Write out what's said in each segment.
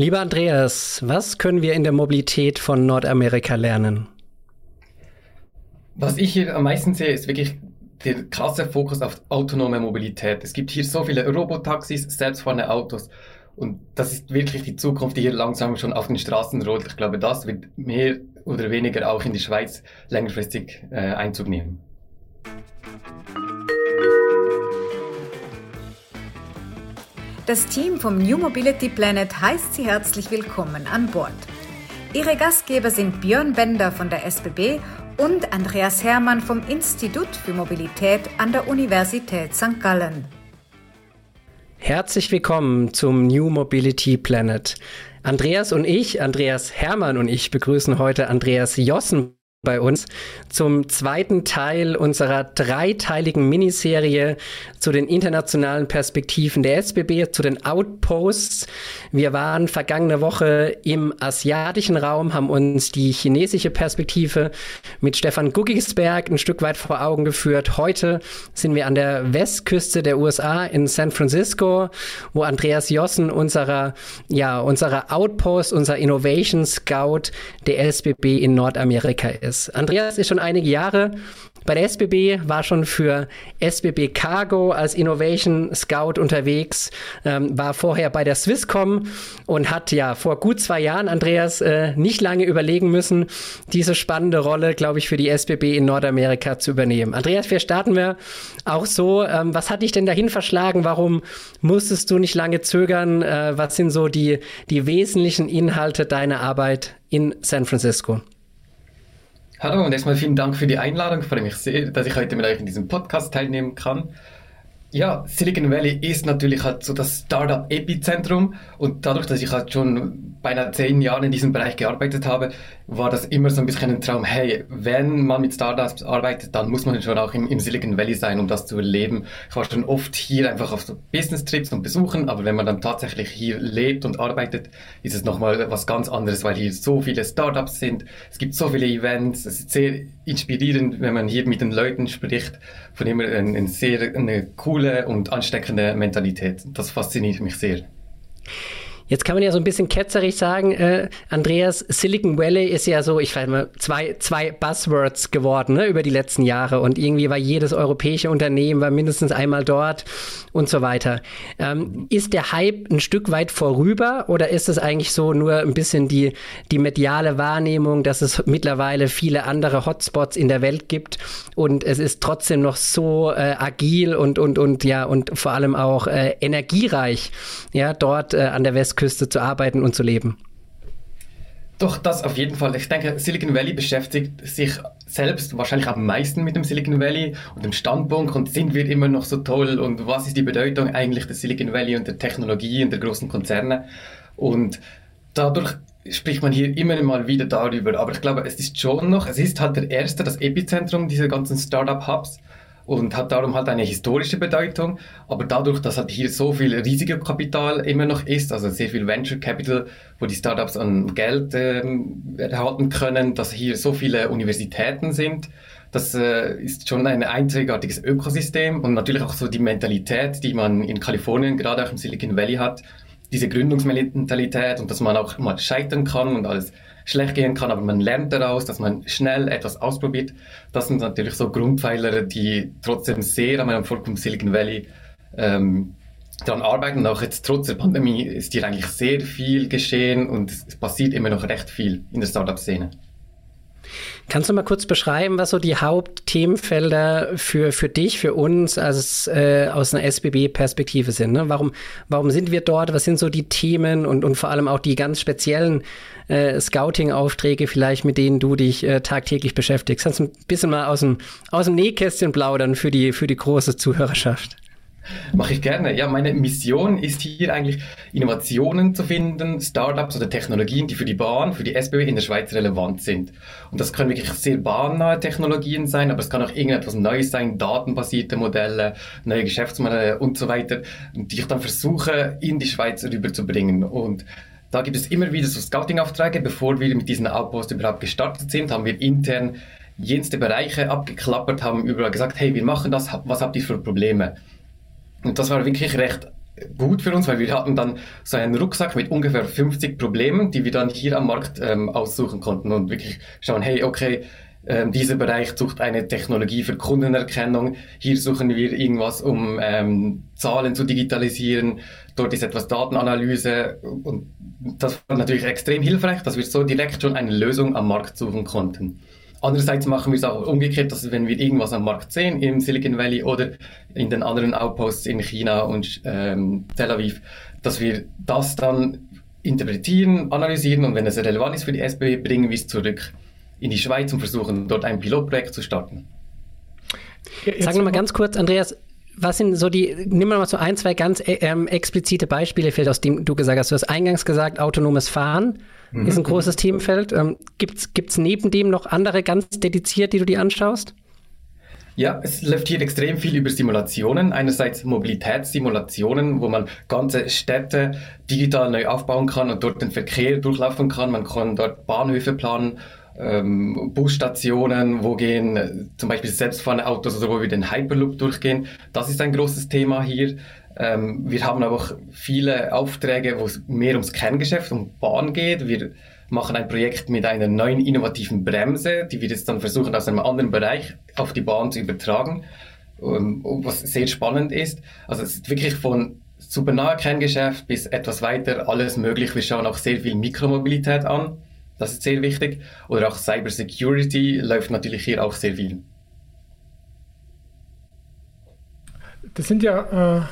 Lieber Andreas, was können wir in der Mobilität von Nordamerika lernen? Was ich hier am meisten sehe, ist wirklich der krasse Fokus auf autonome Mobilität. Es gibt hier so viele Robotaxis, selbstfahrende Autos. Und das ist wirklich die Zukunft, die hier langsam schon auf den Straßen rollt. Ich glaube, das wird mehr oder weniger auch in die Schweiz längerfristig äh, Einzug nehmen. Das Team vom New Mobility Planet heißt Sie herzlich willkommen an Bord. Ihre Gastgeber sind Björn Bender von der SBB und Andreas Hermann vom Institut für Mobilität an der Universität St. Gallen. Herzlich willkommen zum New Mobility Planet. Andreas und ich, Andreas Hermann und ich begrüßen heute Andreas Jossen bei uns zum zweiten Teil unserer dreiteiligen Miniserie zu den internationalen Perspektiven der SBB, zu den Outposts. Wir waren vergangene Woche im asiatischen Raum, haben uns die chinesische Perspektive mit Stefan Guggisberg ein Stück weit vor Augen geführt. Heute sind wir an der Westküste der USA in San Francisco, wo Andreas Jossen unserer, ja, unserer Outpost, unser Innovation Scout der SBB in Nordamerika ist ist. Andreas ist schon einige Jahre bei der SBB, war schon für SBB Cargo als Innovation Scout unterwegs, ähm, war vorher bei der Swisscom und hat ja vor gut zwei Jahren, Andreas, äh, nicht lange überlegen müssen, diese spannende Rolle, glaube ich, für die SBB in Nordamerika zu übernehmen. Andreas, wir starten wir auch so. Ähm, was hat dich denn dahin verschlagen? Warum musstest du nicht lange zögern? Äh, was sind so die, die wesentlichen Inhalte deiner Arbeit in San Francisco? Hallo und erstmal vielen Dank für die Einladung. Ich freue mich sehr, dass ich heute mit euch in diesem Podcast teilnehmen kann. Ja, Silicon Valley ist natürlich halt so das Startup-Epizentrum und dadurch, dass ich halt schon beinahe zehn Jahre in diesem Bereich gearbeitet habe, war das immer so ein bisschen ein Traum, hey, wenn man mit Startups arbeitet, dann muss man schon auch im, im Silicon Valley sein, um das zu erleben. Ich war schon oft hier einfach auf so Business-Trips und Besuchen, aber wenn man dann tatsächlich hier lebt und arbeitet, ist es nochmal was ganz anderes, weil hier so viele Startups sind, es gibt so viele Events, es ist sehr inspirierend, wenn man hier mit den Leuten spricht, von immer eine, eine sehr eine coole und ansteckende Mentalität. Das fasziniert mich sehr. Jetzt kann man ja so ein bisschen ketzerig sagen, äh, Andreas, Silicon Valley ist ja so, ich weiß mal, zwei, zwei Buzzwords geworden ne, über die letzten Jahre und irgendwie war jedes europäische Unternehmen war mindestens einmal dort und so weiter. Ähm, ist der Hype ein Stück weit vorüber oder ist es eigentlich so nur ein bisschen die, die mediale Wahrnehmung, dass es mittlerweile viele andere Hotspots in der Welt gibt und es ist trotzdem noch so äh, agil und, und, und ja und vor allem auch äh, energiereich, ja, dort äh, an der Westküste Westküste zu arbeiten und zu leben? Doch, das auf jeden Fall. Ich denke, Silicon Valley beschäftigt sich selbst wahrscheinlich am meisten mit dem Silicon Valley und dem Standpunkt und sind wir immer noch so toll und was ist die Bedeutung eigentlich des Silicon Valley und der Technologie und der großen Konzerne. Und dadurch spricht man hier immer mal wieder darüber. Aber ich glaube, es ist schon noch, es ist halt der erste, das Epizentrum dieser ganzen Startup-Hubs und hat darum halt eine historische Bedeutung. Aber dadurch, dass halt hier so viel Risikokapital immer noch ist, also sehr viel Venture Capital, wo die Startups an Geld ähm, erhalten können, dass hier so viele Universitäten sind, das äh, ist schon ein einzigartiges Ökosystem und natürlich auch so die Mentalität, die man in Kalifornien, gerade auch im Silicon Valley hat, diese Gründungsmentalität und dass man auch mal scheitern kann und alles schlecht gehen kann, aber man lernt daraus, dass man schnell etwas ausprobiert. Das sind natürlich so Grundpfeiler, die trotzdem sehr an meinem im Silicon Valley ähm, daran arbeiten. Auch jetzt trotz der Pandemie ist hier eigentlich sehr viel geschehen und es passiert immer noch recht viel in der Startup-Szene. Kannst du mal kurz beschreiben, was so die Hauptthemenfelder für, für dich, für uns als, äh, aus einer SBB-Perspektive sind? Ne? Warum, warum sind wir dort? Was sind so die Themen und, und vor allem auch die ganz speziellen äh, Scouting-Aufträge vielleicht, mit denen du dich äh, tagtäglich beschäftigst? Kannst du ein bisschen mal aus dem, aus dem Nähkästchen plaudern für die, für die große Zuhörerschaft? Mache ich gerne. Ja, meine Mission ist hier eigentlich Innovationen zu finden, Startups oder Technologien, die für die Bahn, für die SBB in der Schweiz relevant sind. Und das können wirklich sehr bahnnahe Technologien sein, aber es kann auch irgendetwas Neues sein, datenbasierte Modelle, neue Geschäftsmodelle und so weiter, die ich dann versuche in die Schweiz rüberzubringen. Und da gibt es immer wieder so Scouting-Aufträge. Bevor wir mit diesen Outposts überhaupt gestartet sind, haben wir intern jenste Bereiche abgeklappert, haben überall gesagt, hey, wir machen das, was habt ihr für Probleme? Und das war wirklich recht gut für uns, weil wir hatten dann so einen Rucksack mit ungefähr 50 Problemen, die wir dann hier am Markt ähm, aussuchen konnten und wirklich schauen, hey, okay, ähm, dieser Bereich sucht eine Technologie für Kundenerkennung. Hier suchen wir irgendwas, um ähm, Zahlen zu digitalisieren. Dort ist etwas Datenanalyse. Und das war natürlich extrem hilfreich, dass wir so direkt schon eine Lösung am Markt suchen konnten. Andererseits machen wir es auch umgekehrt, dass wenn wir irgendwas am Markt sehen, im Silicon Valley oder in den anderen Outposts in China und ähm, Tel Aviv, dass wir das dann interpretieren, analysieren und wenn es relevant ist für die SBW, bringen wir es zurück in die Schweiz und versuchen dort ein Pilotprojekt zu starten. Sag noch mal ganz kurz, Andreas, was sind so die, nimm mal so ein, zwei ganz äh, ähm, explizite Beispiele, vielleicht aus dem du gesagt hast. Du hast eingangs gesagt, autonomes Fahren mhm. ist ein großes Themenfeld. Ähm, Gibt es neben dem noch andere ganz dediziert, die du dir anschaust? Ja, es läuft hier extrem viel über Simulationen. Einerseits Mobilitätssimulationen, wo man ganze Städte digital neu aufbauen kann und dort den Verkehr durchlaufen kann. Man kann dort Bahnhöfe planen ähm, Busstationen, wo gehen äh, zum Beispiel selbstfahrende Autos oder wo wir den Hyperloop durchgehen. Das ist ein großes Thema hier. Ähm, wir haben auch viele Aufträge, wo es mehr ums Kerngeschäft, um Bahn geht. Wir machen ein Projekt mit einer neuen innovativen Bremse, die wir jetzt dann versuchen aus einem anderen Bereich auf die Bahn zu übertragen, ähm, was sehr spannend ist. Also es ist wirklich von super nahe Kerngeschäft bis etwas weiter alles möglich. Wir schauen auch sehr viel Mikromobilität an. Das ist sehr wichtig. Oder auch Cybersecurity läuft natürlich hier auch sehr viel. Das sind ja, äh,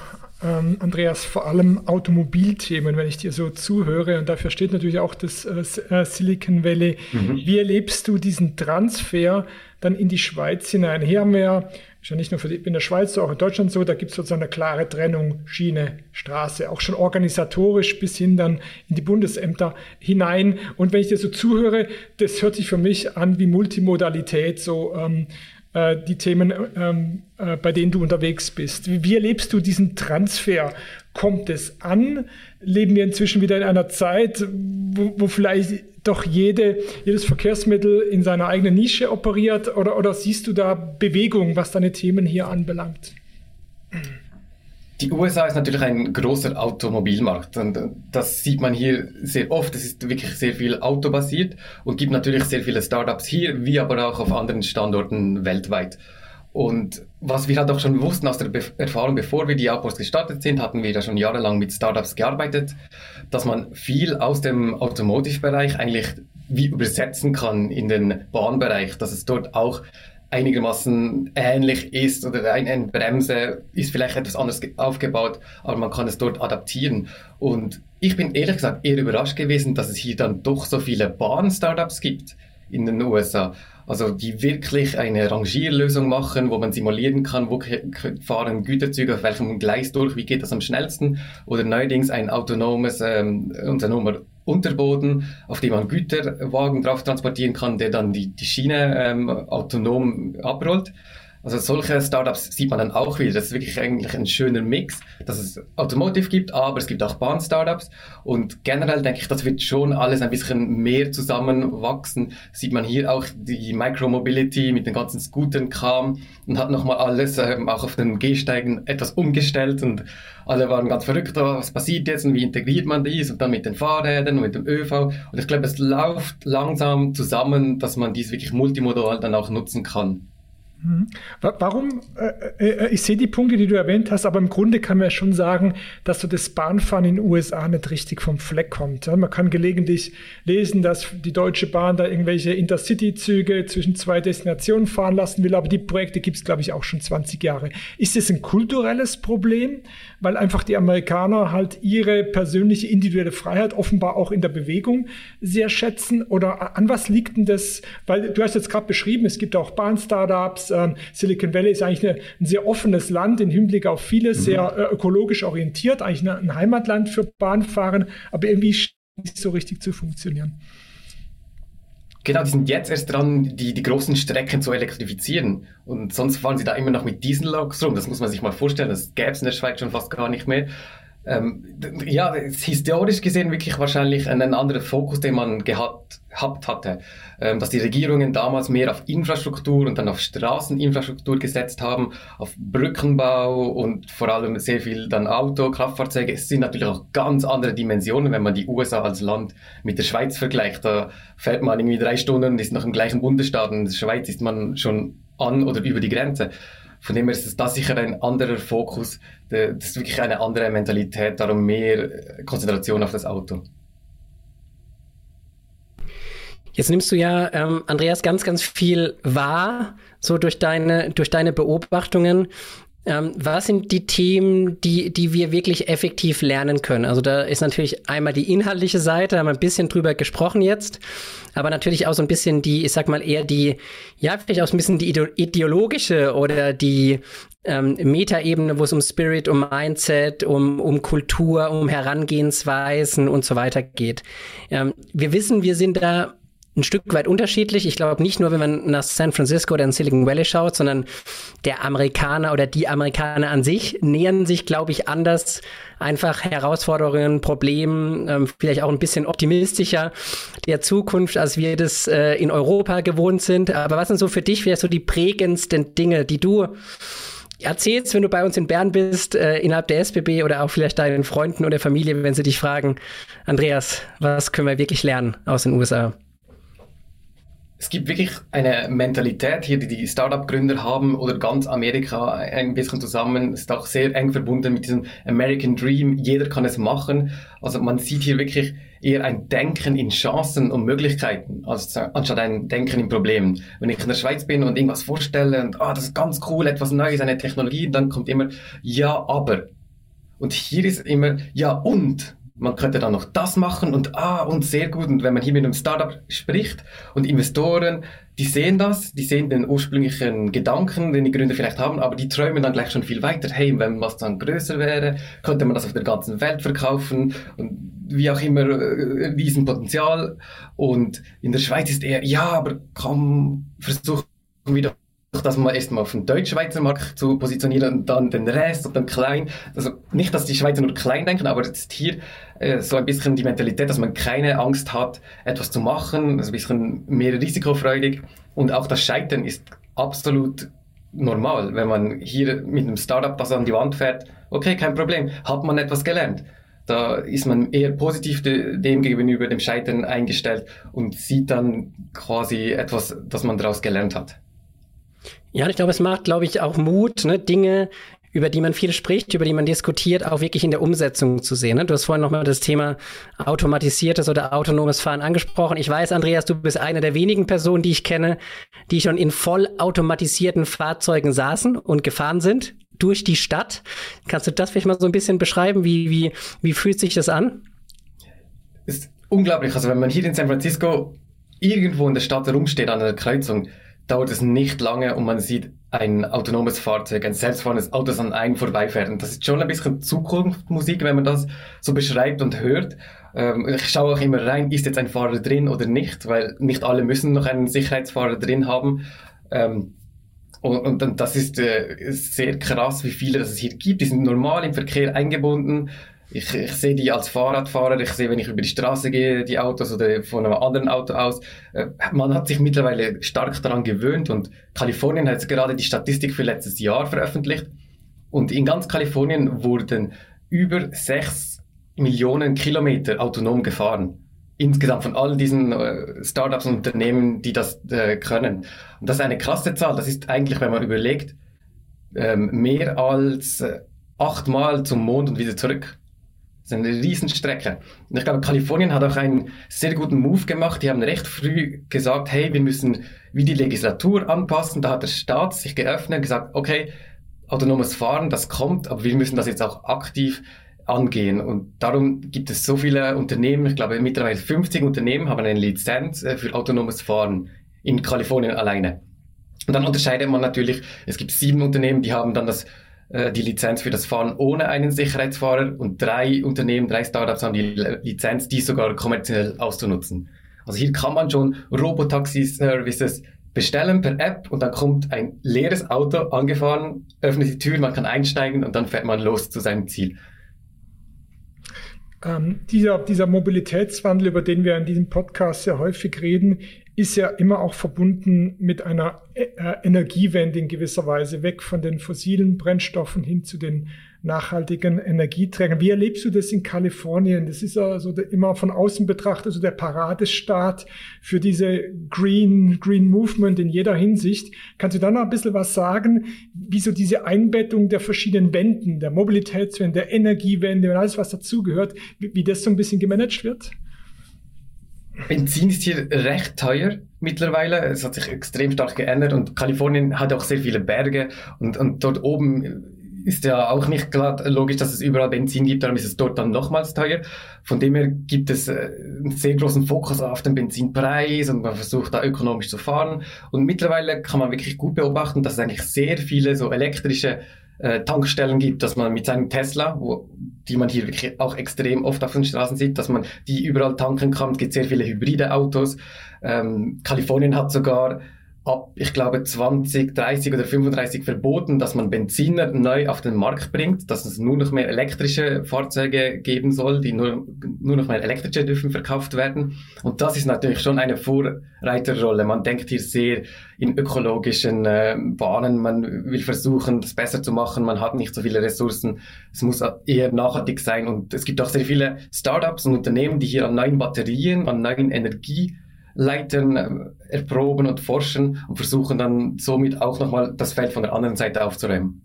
Andreas, vor allem Automobilthemen, wenn ich dir so zuhöre. Und dafür steht natürlich auch das äh, äh Silicon Valley. Mhm. Wie erlebst du diesen Transfer dann in die Schweiz hinein? Hier haben wir ja ist ja nicht nur für die, in der Schweiz, sondern auch in Deutschland so, da gibt es sozusagen eine klare Trennung Schiene, Straße, auch schon organisatorisch bis hin dann in die Bundesämter hinein. Und wenn ich dir so zuhöre, das hört sich für mich an wie Multimodalität, so ähm, äh, die Themen, ähm, äh, bei denen du unterwegs bist. Wie, wie erlebst du diesen Transfer? Kommt es an? Leben wir inzwischen wieder in einer Zeit, wo, wo vielleicht doch jede, jedes Verkehrsmittel in seiner eigenen Nische operiert? Oder, oder siehst du da Bewegung, was deine Themen hier anbelangt? Die USA ist natürlich ein großer Automobilmarkt und das sieht man hier sehr oft. Es ist wirklich sehr viel autobasiert und gibt natürlich sehr viele Startups hier, wie aber auch auf anderen Standorten weltweit. Und was wir halt auch schon wussten aus der Be Erfahrung, bevor wir die Outpost gestartet sind, hatten wir da schon jahrelang mit Startups gearbeitet, dass man viel aus dem Automotive-Bereich eigentlich wie übersetzen kann in den Bahnbereich, dass es dort auch einigermaßen ähnlich ist oder eine Bremse ist vielleicht etwas anders aufgebaut, aber man kann es dort adaptieren. Und ich bin ehrlich gesagt eher überrascht gewesen, dass es hier dann doch so viele Bahn-Startups gibt in den USA. Also die wirklich eine Rangierlösung machen, wo man simulieren kann, wo fahren Güterzüge auf welchem Gleis durch, wie geht das am schnellsten. Oder neuerdings ein autonomes, ähm, autonomer Unterboden, auf dem man Güterwagen drauf transportieren kann, der dann die, die Schiene ähm, autonom abrollt. Also solche Startups sieht man dann auch wieder. Das ist wirklich eigentlich ein schöner Mix, dass es Automotive gibt, aber es gibt auch Bahn-Startups. Und generell denke ich, das wird schon alles ein bisschen mehr zusammenwachsen. Sieht man hier auch die Micromobility mit den ganzen Scootern kam und hat nochmal alles ähm, auch auf den Gehsteigen etwas umgestellt und alle waren ganz verrückt, oh, was passiert jetzt und wie integriert man dies und dann mit den Fahrrädern und mit dem ÖV. Und ich glaube, es läuft langsam zusammen, dass man dies wirklich multimodal dann auch nutzen kann. Mhm. Warum, äh, äh, ich sehe die Punkte, die du erwähnt hast, aber im Grunde kann man ja schon sagen, dass so das Bahnfahren in den USA nicht richtig vom Fleck kommt. Man kann gelegentlich lesen, dass die Deutsche Bahn da irgendwelche Intercity-Züge zwischen zwei Destinationen fahren lassen will, aber die Projekte gibt es, glaube ich, auch schon 20 Jahre. Ist das ein kulturelles Problem, weil einfach die Amerikaner halt ihre persönliche individuelle Freiheit offenbar auch in der Bewegung sehr schätzen? Oder an was liegt denn das? Weil du hast jetzt gerade beschrieben, es gibt auch Bahn-Startups, ähm, Silicon Valley ist eigentlich eine, ein sehr offenes Land im Hinblick auf vieles, mhm. sehr äh, ökologisch orientiert, eigentlich eine, ein Heimatland für Bahnfahren, aber irgendwie nicht so richtig zu funktionieren. Genau, die sind jetzt erst dran, die, die großen Strecken zu elektrifizieren. Und sonst fahren sie da immer noch mit Dieselloks rum. Das muss man sich mal vorstellen. Das gäbe es in der Schweiz schon fast gar nicht mehr. Ähm, ja, historisch gesehen wirklich wahrscheinlich einen anderen Fokus, den man gehabt gehabt hatte, ähm, dass die Regierungen damals mehr auf Infrastruktur und dann auf Straßeninfrastruktur gesetzt haben, auf Brückenbau und vor allem sehr viel dann Auto, Kraftfahrzeuge. Es sind natürlich auch ganz andere Dimensionen, wenn man die USA als Land mit der Schweiz vergleicht. Da fährt man irgendwie drei Stunden und ist noch im gleichen Bundesstaat und in der Schweiz ist man schon an oder über die Grenze. Von dem her ist das sicher ein anderer Fokus. Das ist wirklich eine andere Mentalität, darum mehr Konzentration auf das Auto. Jetzt nimmst du ja, ähm, Andreas, ganz, ganz viel wahr, so durch deine, durch deine Beobachtungen. Ähm, was sind die Themen, die, die wir wirklich effektiv lernen können? Also da ist natürlich einmal die inhaltliche Seite, haben wir ein bisschen drüber gesprochen jetzt, aber natürlich auch so ein bisschen die, ich sag mal eher die, ja, vielleicht auch ein bisschen die ideologische oder die ähm, Metaebene, wo es um Spirit, um Mindset, um, um Kultur, um Herangehensweisen und so weiter geht. Ähm, wir wissen, wir sind da ein Stück weit unterschiedlich. Ich glaube nicht nur, wenn man nach San Francisco oder in Silicon Valley schaut, sondern der Amerikaner oder die Amerikaner an sich nähern sich, glaube ich, anders einfach Herausforderungen, Problemen, ähm, vielleicht auch ein bisschen optimistischer der Zukunft, als wir das äh, in Europa gewohnt sind. Aber was sind so für dich vielleicht so die prägendsten Dinge, die du erzählst, wenn du bei uns in Bern bist, äh, innerhalb der SBB oder auch vielleicht deinen Freunden oder Familie, wenn sie dich fragen, Andreas, was können wir wirklich lernen aus den USA? Es gibt wirklich eine Mentalität hier, die die Startup-Gründer haben oder ganz Amerika ein bisschen zusammen, ist auch sehr eng verbunden mit diesem American Dream. Jeder kann es machen. Also man sieht hier wirklich eher ein Denken in Chancen und Möglichkeiten, als, anstatt ein Denken in Problemen. Wenn ich in der Schweiz bin und irgendwas vorstelle und, ah, das ist ganz cool, etwas Neues, eine Technologie, dann kommt immer, ja, aber. Und hier ist immer, ja, und man könnte dann noch das machen und ah, und sehr gut. Und wenn man hier mit einem Startup spricht und Investoren, die sehen das, die sehen den ursprünglichen Gedanken, den die Gründer vielleicht haben, aber die träumen dann gleich schon viel weiter. Hey, wenn was dann größer wäre, könnte man das auf der ganzen Welt verkaufen und wie auch immer, äh, Riesenpotenzial. Und in der Schweiz ist eher, ja, aber komm, versuchen wieder das mal erstmal auf den deutsch-schweizer Markt zu positionieren und dann den Rest und dann klein. Also nicht, dass die Schweizer nur klein denken, aber jetzt hier äh, so ein bisschen die Mentalität, dass man keine Angst hat, etwas zu machen, also ein bisschen mehr risikofreudig und auch das Scheitern ist absolut normal, wenn man hier mit einem Startup das an die Wand fährt. Okay, kein Problem, hat man etwas gelernt. Da ist man eher positiv de dem gegenüber dem Scheitern eingestellt und sieht dann quasi etwas, das man daraus gelernt hat. Ja, ich glaube, es macht, glaube ich, auch Mut, ne, Dinge, über die man viel spricht, über die man diskutiert, auch wirklich in der Umsetzung zu sehen. Ne? Du hast vorhin nochmal das Thema automatisiertes oder autonomes Fahren angesprochen. Ich weiß, Andreas, du bist eine der wenigen Personen, die ich kenne, die schon in vollautomatisierten Fahrzeugen saßen und gefahren sind durch die Stadt. Kannst du das vielleicht mal so ein bisschen beschreiben? Wie, wie, wie fühlt sich das an? Ist unglaublich. Also wenn man hier in San Francisco irgendwo in der Stadt herumsteht an einer Kreuzung, dauert es nicht lange und man sieht ein autonomes Fahrzeug, ein selbstfahrendes Auto, das an einem vorbeifährt. Und das ist schon ein bisschen Zukunftsmusik, wenn man das so beschreibt und hört. Ähm, ich schaue auch immer rein, ist jetzt ein Fahrer drin oder nicht, weil nicht alle müssen noch einen Sicherheitsfahrer drin haben. Ähm, und, das ist äh, sehr krass, wie viele das es hier gibt. Die sind normal im Verkehr eingebunden ich, ich sehe die als Fahrradfahrer, ich sehe, wenn ich über die Straße gehe, die Autos oder von einem anderen Auto aus. Äh, man hat sich mittlerweile stark daran gewöhnt und Kalifornien hat jetzt gerade die Statistik für letztes Jahr veröffentlicht. Und in ganz Kalifornien wurden über sechs Millionen Kilometer autonom gefahren. Insgesamt von all diesen äh, Startups und Unternehmen, die das äh, können. Und das ist eine krasse Zahl. Das ist eigentlich, wenn man überlegt, ähm, mehr als achtmal zum Mond und wieder zurück. Das ist eine Riesenstrecke. Und ich glaube, Kalifornien hat auch einen sehr guten Move gemacht. Die haben recht früh gesagt, hey, wir müssen wie die Legislatur anpassen. Da hat der Staat sich geöffnet und gesagt, okay, autonomes Fahren, das kommt, aber wir müssen das jetzt auch aktiv angehen. Und darum gibt es so viele Unternehmen, ich glaube mittlerweile 50 Unternehmen haben eine Lizenz äh, für autonomes Fahren in Kalifornien alleine. Und dann unterscheidet man natürlich, es gibt sieben Unternehmen, die haben dann das die Lizenz für das Fahren ohne einen Sicherheitsfahrer und drei Unternehmen, drei Startups haben die Lizenz, die sogar kommerziell auszunutzen. Also hier kann man schon Robotaxi-Services bestellen per App und dann kommt ein leeres Auto angefahren, öffnet die Tür, man kann einsteigen und dann fährt man los zu seinem Ziel. Ähm, dieser, dieser Mobilitätswandel, über den wir in diesem Podcast sehr häufig reden, ist ja immer auch verbunden mit einer äh, Energiewende in gewisser Weise, weg von den fossilen Brennstoffen hin zu den nachhaltigen Energieträgern. Wie erlebst du das in Kalifornien? Das ist also immer von außen betrachtet so der Paradestaat für diese Green, Green Movement in jeder Hinsicht. Kannst du da noch ein bisschen was sagen, wie so diese Einbettung der verschiedenen Wenden, der Mobilitätswende, der Energiewende und alles, was dazugehört, wie, wie das so ein bisschen gemanagt wird? Benzin ist hier recht teuer mittlerweile. Es hat sich extrem stark geändert und Kalifornien hat auch sehr viele Berge und, und dort oben ist ja auch nicht klar logisch, dass es überall Benzin gibt, darum ist es dort dann nochmals teuer. Von dem her gibt es äh, einen sehr großen Fokus auf den Benzinpreis und man versucht da ökonomisch zu fahren. Und mittlerweile kann man wirklich gut beobachten, dass es eigentlich sehr viele so elektrische äh, Tankstellen gibt, dass man mit seinem Tesla, wo, die man hier wirklich auch extrem oft auf den Straßen sieht, dass man die überall tanken kann. Es gibt sehr viele hybride Autos. Ähm, Kalifornien hat sogar ab, ich glaube, 20, 30 oder 35 verboten, dass man Benziner neu auf den Markt bringt, dass es nur noch mehr elektrische Fahrzeuge geben soll, die nur, nur noch mehr elektrische dürfen verkauft werden. Und das ist natürlich schon eine Vorreiterrolle. Man denkt hier sehr in ökologischen äh, Bahnen, man will versuchen, das besser zu machen, man hat nicht so viele Ressourcen, es muss eher nachhaltig sein und es gibt auch sehr viele Startups und Unternehmen, die hier an neuen Batterien, an neuen Energie Leitern äh, erproben und forschen und versuchen dann somit auch nochmal das Feld von der anderen Seite aufzuräumen.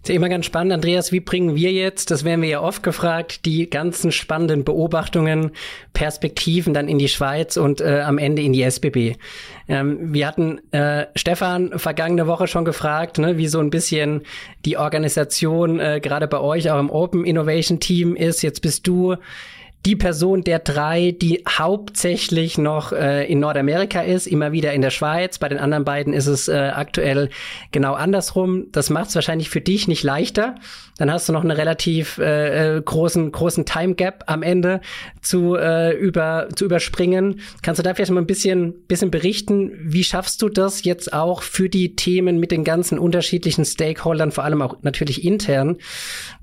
ist ja immer ganz spannend, Andreas, wie bringen wir jetzt, das werden wir ja oft gefragt, die ganzen spannenden Beobachtungen, Perspektiven dann in die Schweiz und äh, am Ende in die SBB. Ähm, wir hatten äh, Stefan vergangene Woche schon gefragt, ne, wie so ein bisschen die Organisation äh, gerade bei euch auch im Open Innovation Team ist. Jetzt bist du die Person der drei, die hauptsächlich noch äh, in Nordamerika ist, immer wieder in der Schweiz. Bei den anderen beiden ist es äh, aktuell genau andersrum. Das macht es wahrscheinlich für dich nicht leichter. Dann hast du noch einen relativ äh, äh, großen großen Time Gap am Ende zu äh, über zu überspringen. Kannst du da vielleicht mal ein bisschen bisschen berichten? Wie schaffst du das jetzt auch für die Themen mit den ganzen unterschiedlichen Stakeholdern, vor allem auch natürlich intern,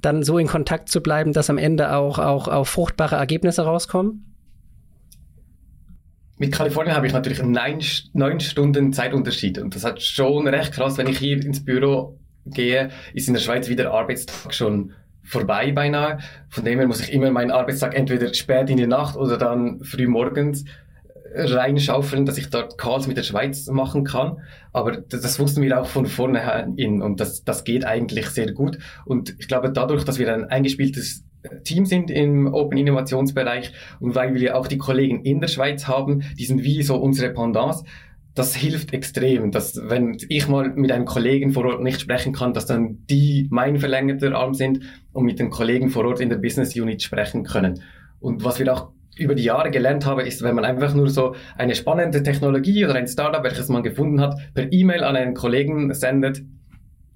dann so in Kontakt zu bleiben, dass am Ende auch auch auch fruchtbare Ergebnisse rauskommen? Mit Kalifornien habe ich natürlich neun, neun Stunden Zeitunterschied und das hat schon recht krass, wenn ich hier ins Büro gehe, ist in der Schweiz wieder Arbeitstag schon vorbei beinahe. Von dem her muss ich immer meinen Arbeitstag entweder spät in die Nacht oder dann früh morgens reinschaufeln, dass ich dort Calls mit der Schweiz machen kann. Aber das, das wussten wir auch von vornherein und das, das geht eigentlich sehr gut. Und ich glaube, dadurch, dass wir ein eingespieltes Team sind im Open Innovationsbereich und weil wir auch die Kollegen in der Schweiz haben, die sind wie so unsere Pendants, das hilft extrem, dass wenn ich mal mit einem Kollegen vor Ort nicht sprechen kann, dass dann die mein verlängerter Arm sind und mit den Kollegen vor Ort in der Business Unit sprechen können. Und was wir auch über die Jahre gelernt habe, ist, wenn man einfach nur so eine spannende Technologie oder ein Startup, welches man gefunden hat, per E-Mail an einen Kollegen sendet,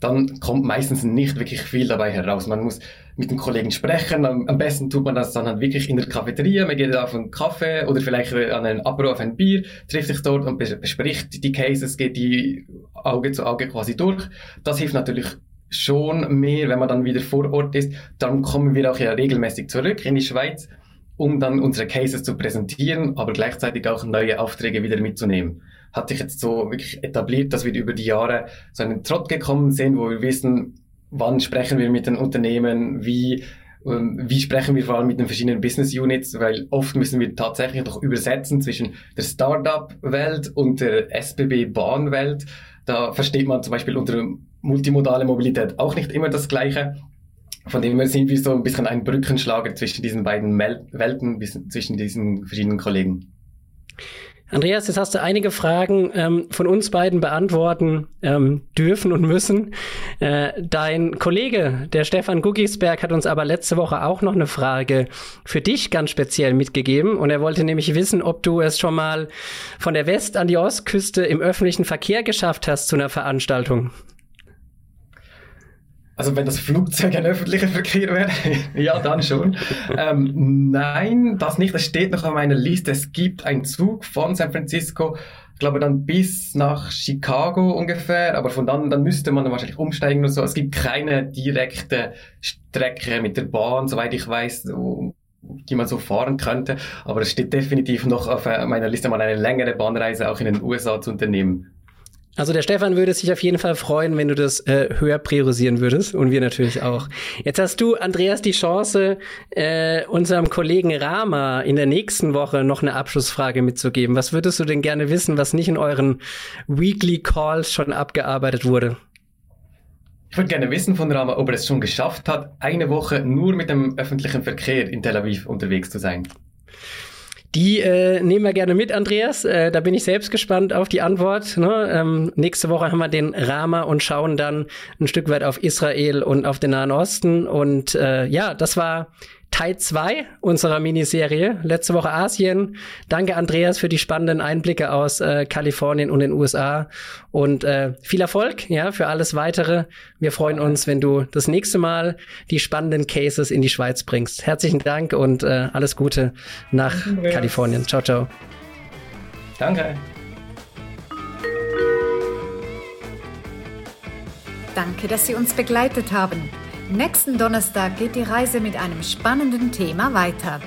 dann kommt meistens nicht wirklich viel dabei heraus. Man muss mit den Kollegen sprechen. Am, am besten tut man das dann halt wirklich in der Cafeteria. Man geht auf einen Kaffee oder vielleicht an einen Apero auf ein Bier, trifft sich dort und bespricht die Cases, geht die Auge zu Auge quasi durch. Das hilft natürlich schon mehr, wenn man dann wieder vor Ort ist. Darum kommen wir auch ja regelmäßig zurück in die Schweiz, um dann unsere Cases zu präsentieren, aber gleichzeitig auch neue Aufträge wieder mitzunehmen hat sich jetzt so wirklich etabliert, dass wir über die Jahre so einen Trott gekommen sind, wo wir wissen, wann sprechen wir mit den Unternehmen, wie ähm, wie sprechen wir vor allem mit den verschiedenen Business Units, weil oft müssen wir tatsächlich doch übersetzen zwischen der Startup-Welt und der SBB-Bahnwelt. Da versteht man zum Beispiel unter multimodale Mobilität auch nicht immer das Gleiche. Von dem her sind wir so ein bisschen ein Brückenschlager zwischen diesen beiden Welten, zwischen diesen verschiedenen Kollegen. Andreas, jetzt hast du einige Fragen ähm, von uns beiden beantworten ähm, dürfen und müssen. Äh, dein Kollege, der Stefan Guggisberg, hat uns aber letzte Woche auch noch eine Frage für dich ganz speziell mitgegeben. Und er wollte nämlich wissen, ob du es schon mal von der West- an die Ostküste im öffentlichen Verkehr geschafft hast zu einer Veranstaltung. Also wenn das Flugzeug ein öffentlicher Verkehr wäre, ja, dann schon. ähm, nein, das nicht. Das steht noch auf meiner Liste. Es gibt einen Zug von San Francisco, ich glaube dann bis nach Chicago ungefähr, aber von dann, dann müsste man wahrscheinlich umsteigen und so. Es gibt keine direkte Strecke mit der Bahn, soweit ich weiß, die man so fahren könnte. Aber es steht definitiv noch auf äh, meiner Liste, mal eine längere Bahnreise auch in den USA zu unternehmen. Also der Stefan würde sich auf jeden Fall freuen, wenn du das äh, höher priorisieren würdest und wir natürlich auch. Jetzt hast du, Andreas, die Chance, äh, unserem Kollegen Rama in der nächsten Woche noch eine Abschlussfrage mitzugeben. Was würdest du denn gerne wissen, was nicht in euren Weekly Calls schon abgearbeitet wurde? Ich würde gerne wissen von Rama, ob er es schon geschafft hat, eine Woche nur mit dem öffentlichen Verkehr in Tel Aviv unterwegs zu sein. Die äh, nehmen wir gerne mit, Andreas. Äh, da bin ich selbst gespannt auf die Antwort. Ne? Ähm, nächste Woche haben wir den Rama und schauen dann ein Stück weit auf Israel und auf den Nahen Osten. Und äh, ja, das war Teil 2 unserer Miniserie. Letzte Woche Asien. Danke, Andreas, für die spannenden Einblicke aus äh, Kalifornien und den USA. Und äh, viel Erfolg ja, für alles weitere. Wir freuen uns, wenn du das nächste Mal die spannenden Cases in die Schweiz bringst. Herzlichen Dank und äh, alles Gute nach Kalifornien. Ciao, ciao. Danke. Danke, dass Sie uns begleitet haben. Nächsten Donnerstag geht die Reise mit einem spannenden Thema weiter.